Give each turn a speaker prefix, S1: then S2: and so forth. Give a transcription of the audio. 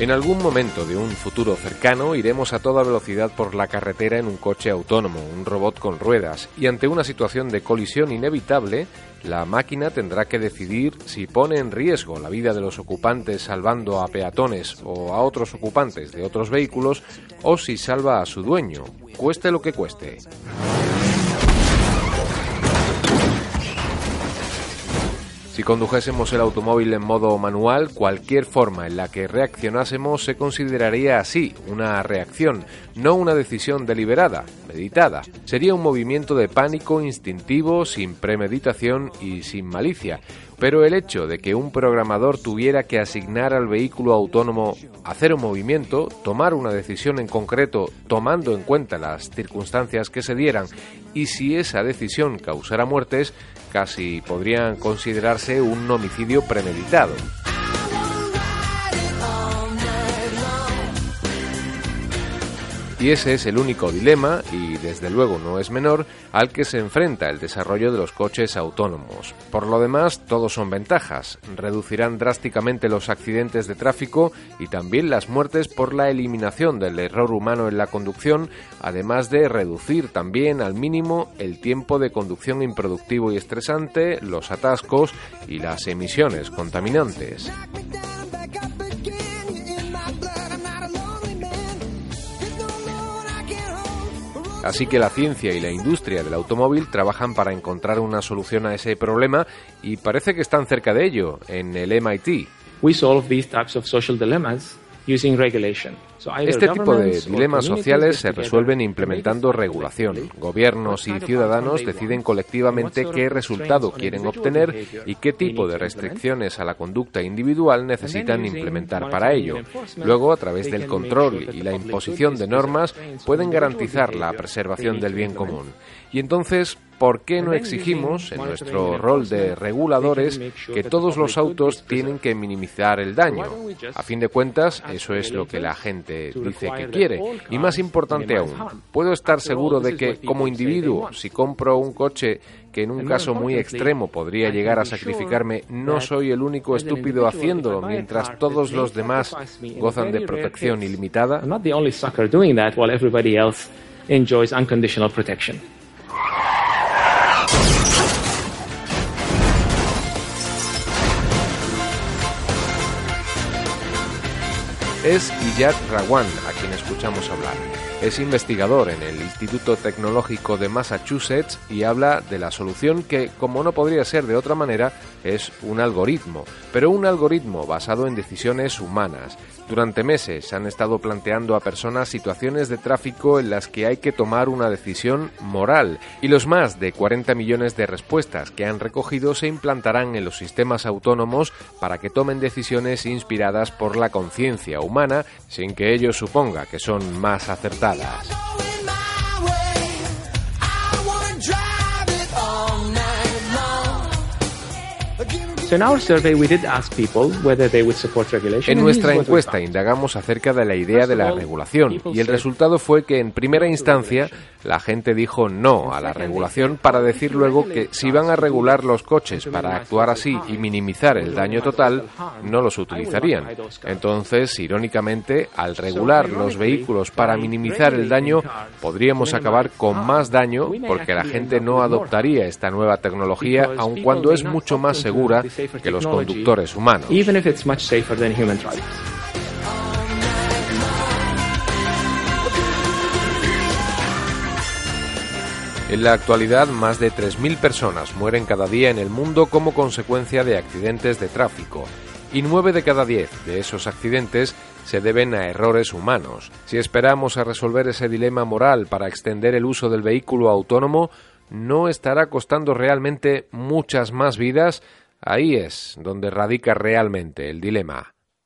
S1: En algún momento de un futuro cercano iremos a toda velocidad por la carretera en un coche autónomo, un robot con ruedas, y ante una situación de colisión inevitable, la máquina tendrá que decidir si pone en riesgo la vida de los ocupantes salvando a peatones o a otros ocupantes de otros vehículos o si salva a su dueño, cueste lo que cueste. Si condujésemos el automóvil en modo manual, cualquier forma en la que reaccionásemos se consideraría así, una reacción, no una decisión deliberada, meditada. Sería un movimiento de pánico instintivo, sin premeditación y sin malicia. Pero el hecho de que un programador tuviera que asignar al vehículo autónomo hacer un movimiento, tomar una decisión en concreto tomando en cuenta las circunstancias que se dieran y si esa decisión causara muertes, casi podrían considerarse un homicidio premeditado. Y ese es el único dilema, y desde luego no es menor, al que se enfrenta el desarrollo de los coches autónomos. Por lo demás, todos son ventajas. Reducirán drásticamente los accidentes de tráfico y también las muertes por la eliminación del error humano en la conducción, además de reducir también al mínimo el tiempo de conducción improductivo y estresante, los atascos y las emisiones contaminantes. Así que la ciencia y la industria del automóvil trabajan para encontrar una solución a ese problema y parece que están cerca de ello en el MIT.
S2: We solve these types of social dilemmas.
S1: Este tipo de dilemas sociales se resuelven implementando regulación. Gobiernos y ciudadanos deciden colectivamente qué resultado quieren obtener y qué tipo de restricciones a la conducta individual necesitan implementar para ello. Luego, a través del control y la imposición de normas, pueden garantizar la preservación del bien común. Y entonces, ¿por qué no exigimos, en nuestro rol de reguladores, que todos los autos tienen que minimizar el daño? A fin de cuentas, eso es lo que la gente dice que quiere. Y más importante aún, puedo estar seguro de que como individuo, si compro un coche que en un caso muy extremo podría llegar a sacrificarme, no soy el único estúpido haciéndolo mientras todos los demás gozan de protección ilimitada. Es Iyad Rawan, a quien escuchamos hablar. Es investigador en el Instituto Tecnológico de Massachusetts y habla de la solución que, como no podría ser de otra manera, es un algoritmo, pero un algoritmo basado en decisiones humanas. Durante meses han estado planteando a personas situaciones de tráfico en las que hay que tomar una decisión moral y los más de 40 millones de respuestas que han recogido se implantarán en los sistemas autónomos para que tomen decisiones inspiradas por la conciencia humana sin que ello suponga que son más acertadas. En nuestra encuesta indagamos acerca de la idea de la regulación y el resultado fue que en primera instancia la gente dijo no a la regulación para decir luego que si van a regular los coches para actuar así y minimizar el daño total, no los utilizarían. Entonces, irónicamente, al regular los vehículos para minimizar el daño, podríamos acabar con más daño porque la gente no adoptaría esta nueva tecnología aun cuando es mucho más segura que los conductores humanos. En la actualidad, más de 3.000 personas mueren cada día en el mundo como consecuencia de accidentes de tráfico, y 9 de cada 10 de esos accidentes se deben a errores humanos. Si esperamos a resolver ese dilema moral para extender el uso del vehículo autónomo, no estará costando realmente muchas más vidas. Ahí es donde radica realmente el dilema.